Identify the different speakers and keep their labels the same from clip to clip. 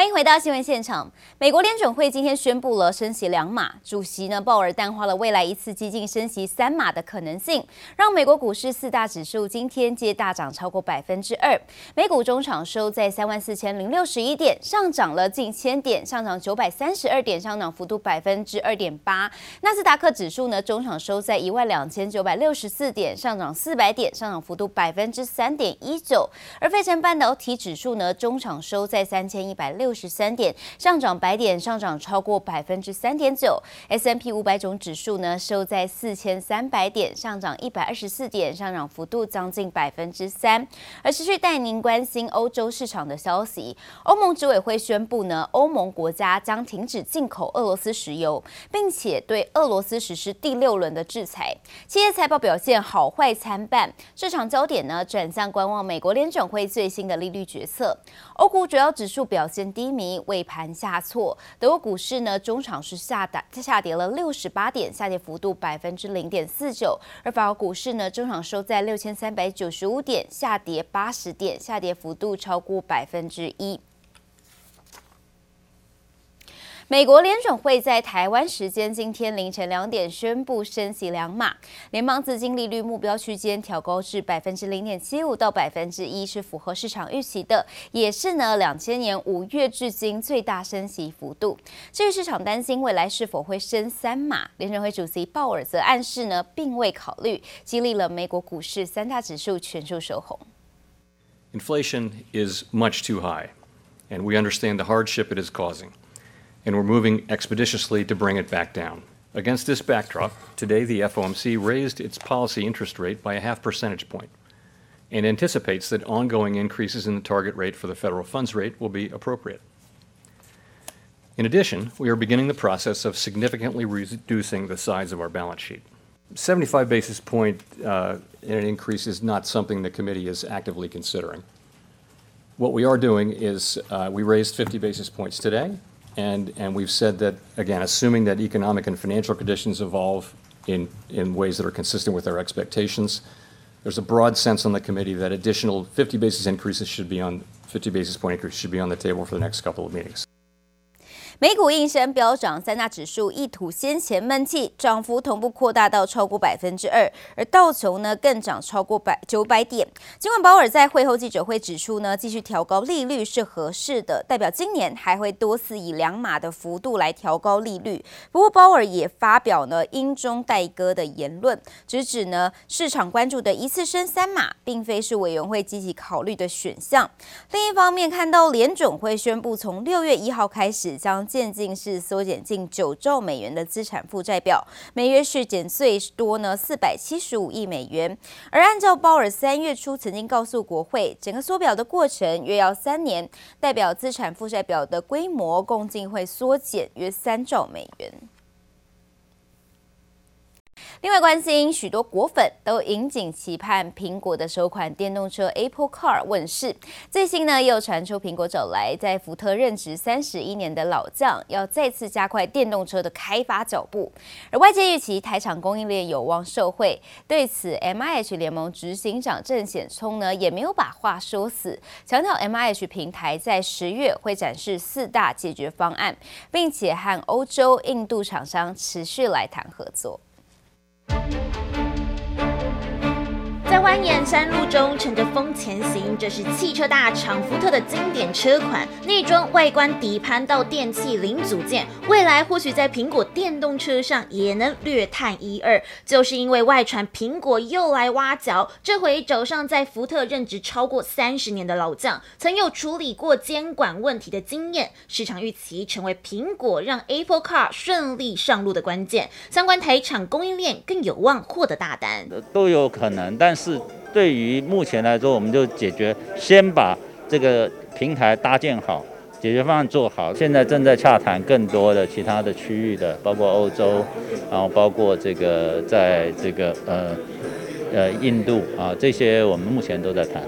Speaker 1: 欢迎回到新闻现场。美国联准会今天宣布了升息两码，主席呢鲍尔淡化了未来一次激进升息三码的可能性，让美国股市四大指数今天皆大涨超过百分之二。美股中场收在三万四千零六十一点，上涨了近千点，上涨九百三十二点，上涨幅度百分之二点八。纳斯达克指数呢中场收在一万两千九百六十四点，上涨四百点，上涨幅度百分之三点一九。而费城半导体指数呢中场收在三千一百六。六十三点，上涨百点，上涨超过百分之三点九。S&P 五百种指数呢收在四千三百点，上涨一百二十四点，上涨幅度将近百分之三。而持续带您关心欧洲市场的消息，欧盟执委会宣布呢，欧盟国家将停止进口俄罗斯石油，并且对俄罗斯实施第六轮的制裁。企业财报表现好坏参半，市场焦点呢转向观望美国联准会最新的利率决策。欧股主要指数表现。低迷，尾盘下挫。德国股市呢，中场是下打下跌了六十八点，下跌幅度百分之零点四九。而法国股市呢，中场收在六千三百九十五点，下跌八十点，下跌幅度超过百分之一。美国联准会在台湾时间今天凌晨两点宣布升息两码，联邦资金利率目标区间调高至百分之零点七五到百分之一，是符合市场预期的，也是呢两千年五月至今最大升息幅度。至于市场担心未来是否会升三码，联准会主席鲍尔则暗示呢并未考虑，激励了美国股市三大指数全数收红。
Speaker 2: Inflation is much too high, and we understand the hardship it is causing. And we're moving expeditiously to bring it back down. Against this backdrop, today the FOMC raised its policy interest rate by a half percentage point and anticipates that ongoing increases in the target rate for the federal funds rate will be appropriate. In addition, we are beginning the process of significantly reducing the size of our balance sheet. 75 basis point uh, in an increase is not something the committee is actively considering. What we are doing is uh, we raised 50 basis points today. And, and we've said that, again, assuming that economic and financial conditions evolve in, in ways that are consistent with our expectations, there's a broad sense on the committee that additional 50 basis increases should be on 50 basis point increase should be on the table for the next couple of meetings.
Speaker 1: 美股应声飙涨，三大指数一吐先前闷气，涨幅同步扩大到超过百分之二，而道琼呢更涨超过百九百点。尽管鲍尔在会后记者会指出呢，继续调高利率是合适的，代表今年还会多次以两码的幅度来调高利率。不过鲍尔也发表呢阴中带歌的言论，直指呢市场关注的一次升三码，并非是委员会积极考虑的选项。另一方面，看到联准会宣布从六月一号开始将渐进式缩减近九兆美元的资产负债表，每月是减最多呢四百七十五亿美元。而按照鲍尔三月初曾经告诉国会，整个缩表的过程约要三年，代表资产负债表的规模共进会缩减约三兆美元。另外，关心许多果粉都引颈期盼苹果的首款电动车 Apple Car 问世。最新呢，又传出苹果找来在福特任职三十一年的老将，要再次加快电动车的开发脚步。而外界预期台厂供应链有望受惠，对此，MIH 联盟执行长郑显聪呢也没有把话说死，强调 MIH 平台在十月会展示四大解决方案，并且和欧洲、印度厂商持续来谈合作。在蜿蜒山路中乘着风前行，这是汽车大厂福特的经典车款，内装、外观、底盘到电器零组件，未来或许在苹果电动车上也能略探一二。就是因为外传苹果又来挖角，这回找上在福特任职超过三十年的老将，曾有处理过监管问题的经验，市场预期成为苹果让 Apple Car 顺利上路的关键。相关台厂供应链更有望获得大单，
Speaker 3: 都有可能，但是。对于目前来说，我们就解决，先把这个平台搭建好，解决方案做好。现在正在洽谈更多的其他的区域的，包括欧洲，然后包括这个在这个呃。呃，印度啊，这些我们目前都在
Speaker 1: 谈。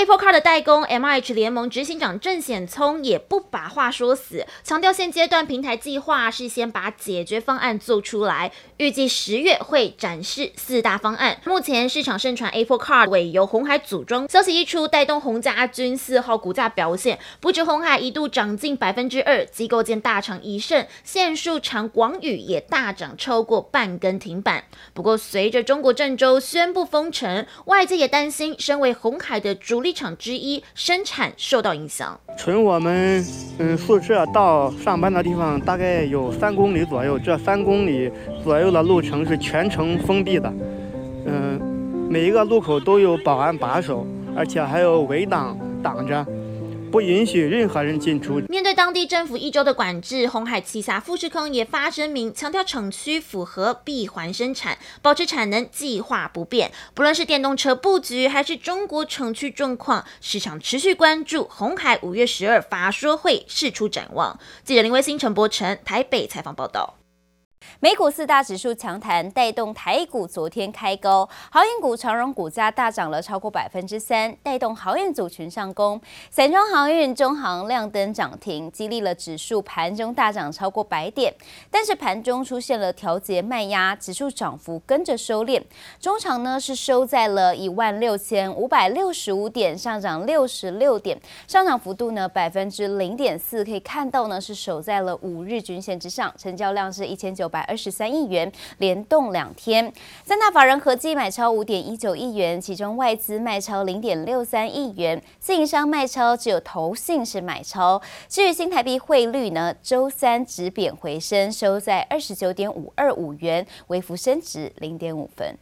Speaker 4: Apple Car 的代工 MH 联盟执行长郑显聪也不把话说死，强调现阶段平台计划是先把解决方案做出来，预计十月会展示四大方案。目前市场盛传 Apple Car 委由红海组装，消息一出，带动红家军四号股价表现，不止红海一度涨近百分之二，机构间大厂一胜、线束厂广宇也大涨超过半根停板。不过，随着中国郑州宣布封城，外界也担心，身为红海的主力厂之一，生产受到影响。
Speaker 5: 从我们嗯宿舍到上班的地方大概有三公里左右，这三公里左右的路程是全程封闭的，嗯，每一个路口都有保安把守，而且还有围挡挡着。不允许任何人进出。
Speaker 4: 面对当地政府一周的管制，红海旗下富士康也发声明，强调厂区符合闭环生产，保持产能计划不变。不论是电动车布局，还是中国厂区状况，市场持续关注。红海五月十二法说会释出展望。记者林威星、陈柏成台北采访报道。
Speaker 1: 美股四大指数强弹，带动台股昨天开高，航运股长荣股价大涨了超过百分之三，带动航运组群上攻。散装航运、中航亮灯涨停，激励了指数盘中大涨超过百点。但是盘中出现了调节卖压，指数涨幅跟着收敛。中长呢是收在了一万六千五百六十五点，上涨六十六点，上涨幅度呢百分之零点四，可以看到呢是守在了五日均线之上，成交量是一千九百。二十三亿元，连动两天，三大法人合计买超五点一九亿元，其中外资卖超零点六三亿元，自营商卖超只有投信是买超。至于新台币汇率呢，周三止贬回升，收在二十九点五二五元，微幅升值零点五分。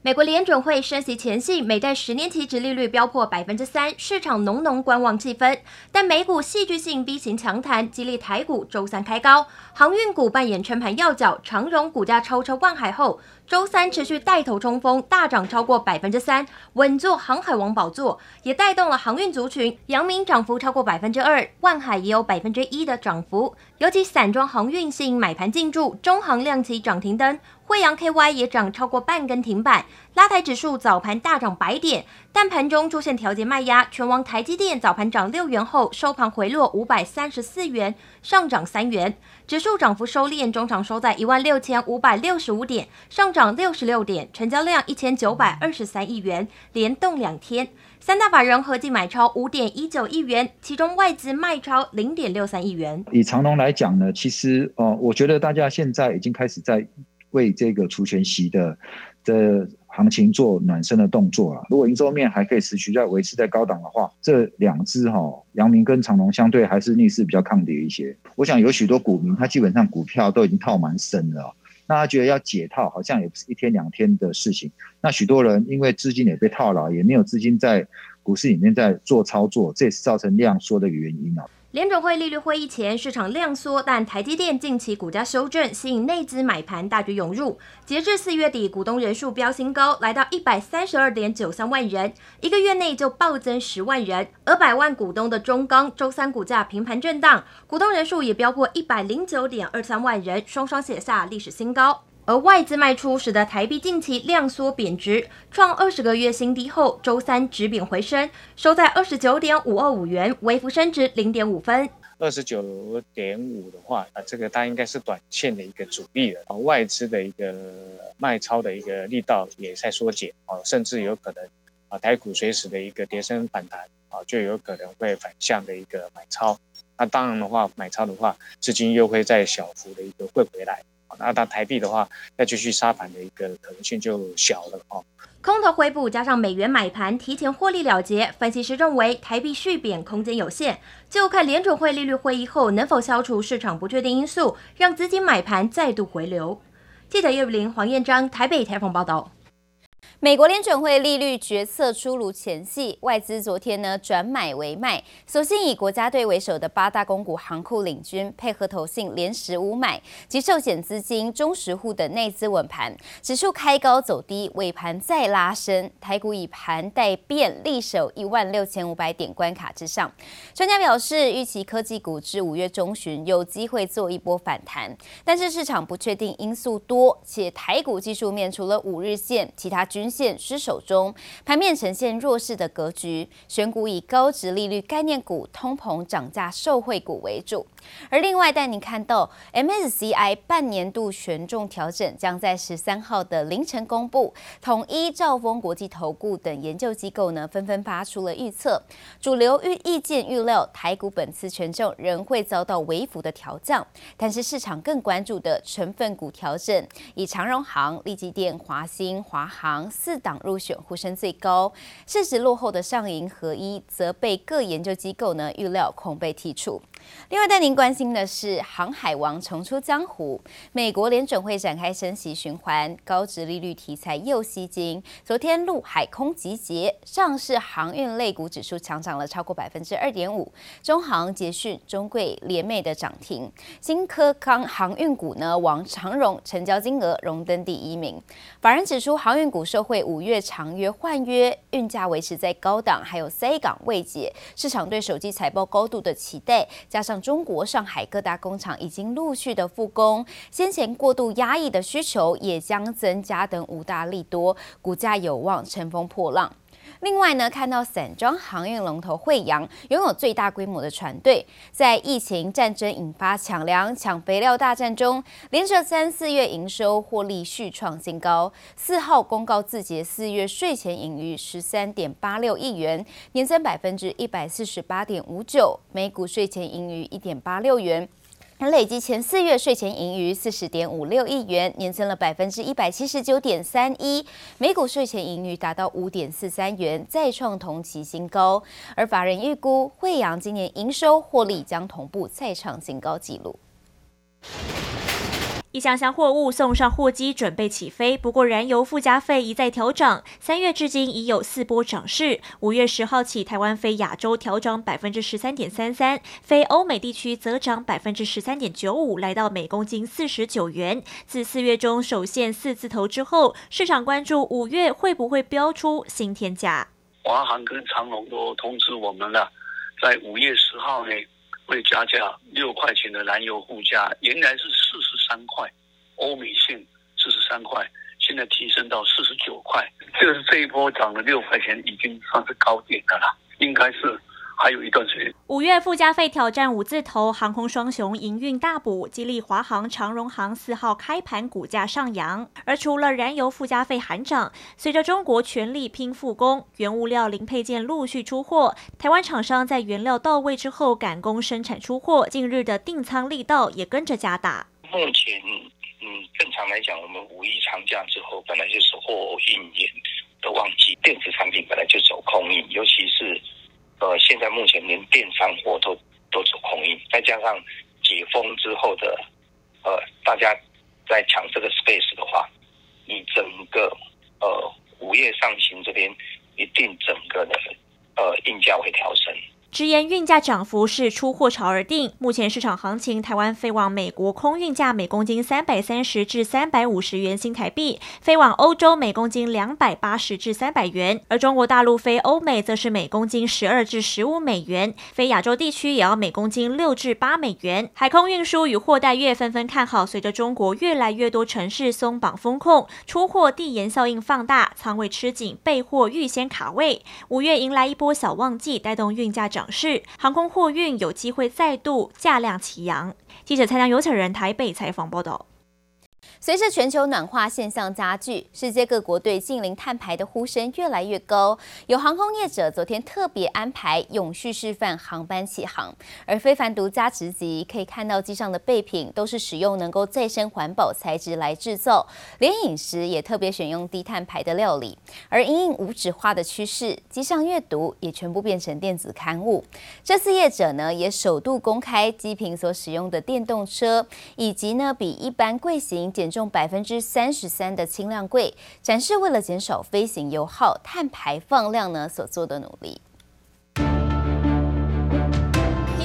Speaker 6: 美国联准会升息前夕，美债十年期殖利率飙破百分之三，市场浓浓观望气氛。但美股戏剧性 V 型强弹，激励台股周三开高，航运股扮演撑盘要角，长荣股价超车万海后，周三持续带头冲锋，大涨超过百分之三，稳坐航海王宝座，也带动了航运族群。阳明涨幅超过百分之二，万海也有百分之一的涨幅。尤其散装航运性买盘进驻，中航亮起涨停灯。惠阳 KY 也涨超过半根停板，拉抬指数早盘大涨百点，但盘中出现调节卖压。全网台积电早盘涨六元后，收盘回落五百三十四元，上涨三元，指数涨幅收敛，中场收在一万六千五百六十五点，上涨六十六点，成交量一千九百二十三亿元，连动两天。三大法人合计买超五点一九亿元，其中外资卖超零点六三亿元。
Speaker 7: 以长荣来讲呢，其实呃，我觉得大家现在已经开始在。为这个除权息的的行情做暖身的动作了。如果营收面还可以持续在维持在高档的话，这两支哈，阳明跟长荣相对还是逆势比较抗跌一些。我想有许多股民他基本上股票都已经套蛮深了，那他觉得要解套好像也不是一天两天的事情。那许多人因为资金也被套牢，也没有资金在股市里面在做操作，这也是造成量缩的原因啊。
Speaker 6: 联准会利率会议前，市场量缩，但台积电近期股价修正，吸引内资买盘大举涌入。截至四月底，股东人数飙新高，来到一百三十二点九三万人，一个月内就暴增十万人。而百万股东的中钢周三股价平盘震荡，股东人数也飙破一百零九点二三万人，双双写下历史新高。而外资卖出，使得台币近期量缩贬值，创二十个月新低后，周三止贬回升，收在二十九点五二五元，微幅升值零点五分。
Speaker 8: 二十九点五的话，啊，这个它应该是短线的一个阻力了。啊，外资的一个卖超的一个力道也在缩减，啊，甚至有可能啊，台股随时的一个跌升反弹，啊，就有可能会反向的一个买超。那当然的话，买超的话，资金又会再小幅的一个汇回来。那当台币的话，再继续杀盘的一个可能性就小了哦。
Speaker 6: 空头回补加上美元买盘提前获利了结，分析师认为台币续贬空间有限，就看联储会利率会议后能否消除市场不确定因素，让资金买盘再度回流。记者叶玉玲、黄彦章台北采访报道。
Speaker 1: 美国联准会利率决策出炉前夕，外资昨天呢转买为卖，索性以国家队为首的八大公股行库领军，配合投信连十五买及寿险资金、中实户的内资稳盘，指数开高走低，尾盘再拉升，台股以盘带变，力守一万六千五百点关卡之上。专家表示，预期科技股至五月中旬有机会做一波反弹，但是市场不确定因素多，且台股技术面除了五日线，其他均均线失守中，盘面呈现弱势的格局，选股以高值利率概念股、通膨涨价受惠股为主。而另外带您看到 MSCI 半年度权重调整将在十三号的凌晨公布，统一、兆丰国际投顾等研究机构呢纷纷发出了预测，主流预意见预料台股本次权重仍会遭到微幅的调降，但是市场更关注的成分股调整，以长荣航、力积电、华兴、华航四党入选呼声最高，市值落后的上银、合一则被各研究机构呢预料恐被剔除。另外，带您关心的是航海王重出江湖，美国联准会展开升息循环，高值利率题材又吸金。昨天陆海空集结，上市航运类股指数强涨了超过百分之二点五，中航、捷讯、中柜联袂的涨停。新科康航运股呢，王长荣成交金额荣登第一名。法人指出，航运股受惠五月长约换约，运价维持在高档，还有 C 港未解，市场对手机财报高度的期待。加上中国上海各大工厂已经陆续的复工，先前过度压抑的需求也将增加等五大利多，股价有望乘风破浪。另外呢，看到散装航运龙头惠洋拥有最大规模的船队，在疫情战争引发抢粮抢肥料大战中，连着三四月营收获利续创新高。四号公告自结四月税前盈余十三点八六亿元，年增百分之一百四十八点五九，每股税前盈余一点八六元。累计前四月税前盈余四十点五六亿元，年增了百分之一百七十九点三一，每股税前盈余达到五点四三元，再创同期新高。而法人预估，惠阳今年营收获利将同步再创新高纪录。
Speaker 9: 一箱箱货物送上货机，准备起飞。不过，燃油附加费一再调涨，三月至今已有四波涨势。五月十号起，台湾飞亚洲调涨百分之十三点三三，非欧美地区则涨百分之十三点九五，来到每公斤四十九元。自四月中首现四字头之后，市场关注五月会不会标出新天价。
Speaker 10: 华航跟长龙都通知我们了，在五月十号内会加价六块钱的燃油附加，原来是四十。三块，欧米线四十三块，现在提升到四十九块，就是这一波涨了六块钱，已经算是高点的了，应该是。还有一段时间。
Speaker 9: 五月附加费挑战五字头，航空双雄营运大补，激励华航、长荣航四号开盘股价上扬。而除了燃油附加费喊涨，随着中国全力拼复工，原物料零配件陆续出货，台湾厂商在原料到位之后赶工生产出货，近日的订仓力道也跟着加大。
Speaker 10: 目前，嗯，正常来讲，我们五一长假之后，本来就是货运业的旺季，电子产品本来就走空运，尤其是。呃，现在目前连电商货都都走空运，再加上解封之后的，呃，大家在抢这个 space 的话，你整个呃五月上行这边一定整个的呃运价会调升。
Speaker 9: 直言运价涨幅是出货潮而定。目前市场行情，台湾飞往美国空运价每公斤三百三十至三百五十元新台币，飞往欧洲每公斤两百八十至三百元，而中国大陆飞欧美则是每公斤十二至十五美元，飞亚洲地区也要每公斤六至八美元。海空运输与货代业纷纷看好，随着中国越来越多城市松绑封控，出货递延效应放大，仓位吃紧，备货预先卡位。五月迎来一波小旺季，带动运价涨。涨势，航空货运有机会再度价量齐扬。记者蔡良、有请人台北采访报道。
Speaker 1: 随着全球暖化现象加剧，世界各国对近零碳排的呼声越来越高。有航空业者昨天特别安排永续示范航班起航，而非凡独家直击可以看到机上的备品都是使用能够再生环保材质来制造，连饮食也特别选用低碳排的料理。而因应无纸化的趋势，机上阅读也全部变成电子刊物。这次业者呢也首度公开机坪所使用的电动车，以及呢比一般柜型减重百分之三十三的轻量柜，展示为了减少飞行油耗、碳排放量呢所做的努力。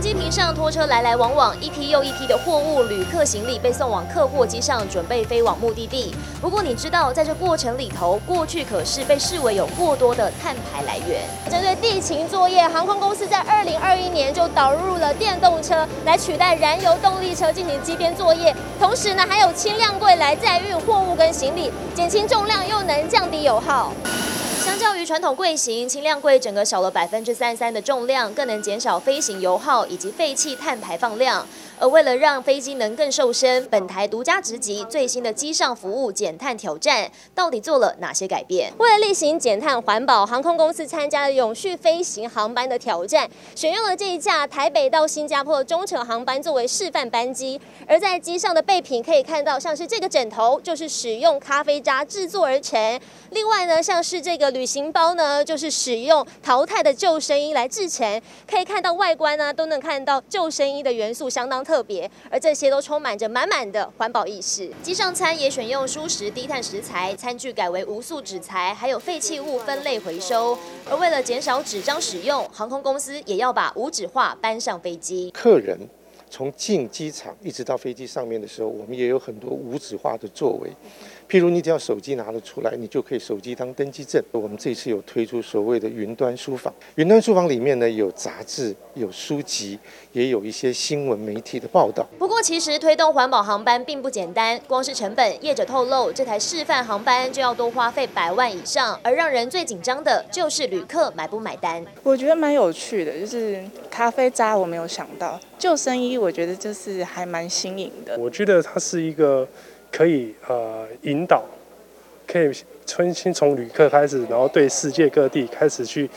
Speaker 11: 停机坪上拖车来来往往，一批又一批的货物、旅客行李被送往客货机上，准备飞往目的地。不过你知道，在这过程里头，过去可是被视为有过多的碳排来源。针对地勤作业，航空公司在二零二一年就导入了电动车来取代燃油动力车进行机编作业，同时呢，还有轻量柜来载运货物跟行李，减轻重量又能降低油耗。较于传统柜型，轻量柜整个少了百分之三十三的重量，更能减少飞行油耗以及废气碳排放量。而为了让飞机能更瘦身，本台独家直击最新的机上服务减碳挑战，到底做了哪些改变？为了例行减碳环保，航空公司参加了永续飞行航班的挑战，选用了这一架台北到新加坡的中程航班作为示范班机。而在机上的备品可以看到，像是这个枕头就是使用咖啡渣制作而成，另外呢，像是这个旅行包呢，就是使用淘汰的救生衣来制成。可以看到外观呢，都能看到救生衣的元素相当特别，而这些都充满着满满的环保意识。机上餐也选用蔬食低碳食材，餐具改为无塑纸材，还有废弃物分类回收。而为了减少纸张使用，航空公司也要把无纸化搬上飞机。
Speaker 12: 客人从进机场一直到飞机上面的时候，我们也有很多无纸化的作为。譬如你只要手机拿得出来，你就可以手机当登机证。我们这次有推出所谓的云端书房，云端书房里面呢，有杂志、有书籍，也有一些新闻媒体的报道。
Speaker 11: 不过，其实推动环保航班并不简单，光是成本，业者透露，这台示范航班就要多花费百万以上。而让人最紧张的就是旅客买不买单。
Speaker 13: 我觉得蛮有趣的，就是咖啡渣我没有想到，救生衣我觉得就是还蛮新颖的。
Speaker 14: 我觉得它是一个。可以呃引导，可以重新从旅客开始，然后对世界各地开始去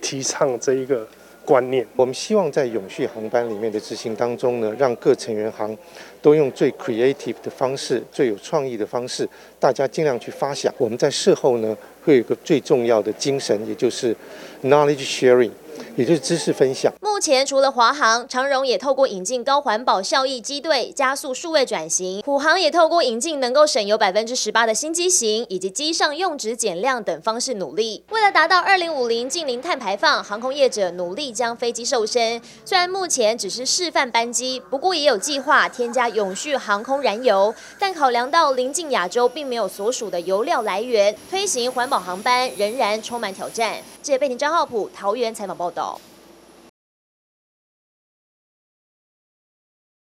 Speaker 14: 提倡这一个观念。
Speaker 12: 我们希望在永续航班里面的执行当中呢，让各成员航都用最 creative 的方式、最有创意的方式，大家尽量去发想。我们在事后呢，会有一个最重要的精神，也就是 knowledge sharing。也就是知识分享。
Speaker 11: 目前除了华航、长荣也透过引进高环保效益机队，加速数位转型；虎航也透过引进能够省油百分之十八的新机型，以及机上用纸减量等方式努力。为了达到二零五零净零碳排放，航空业者努力将飞机瘦身。虽然目前只是示范班机，不过也有计划添加永续航空燃油。但考量到邻近亚洲并没有所属的油料来源，推行环保航班仍然充满挑战。记者贝婷张浩普桃园采访报报道。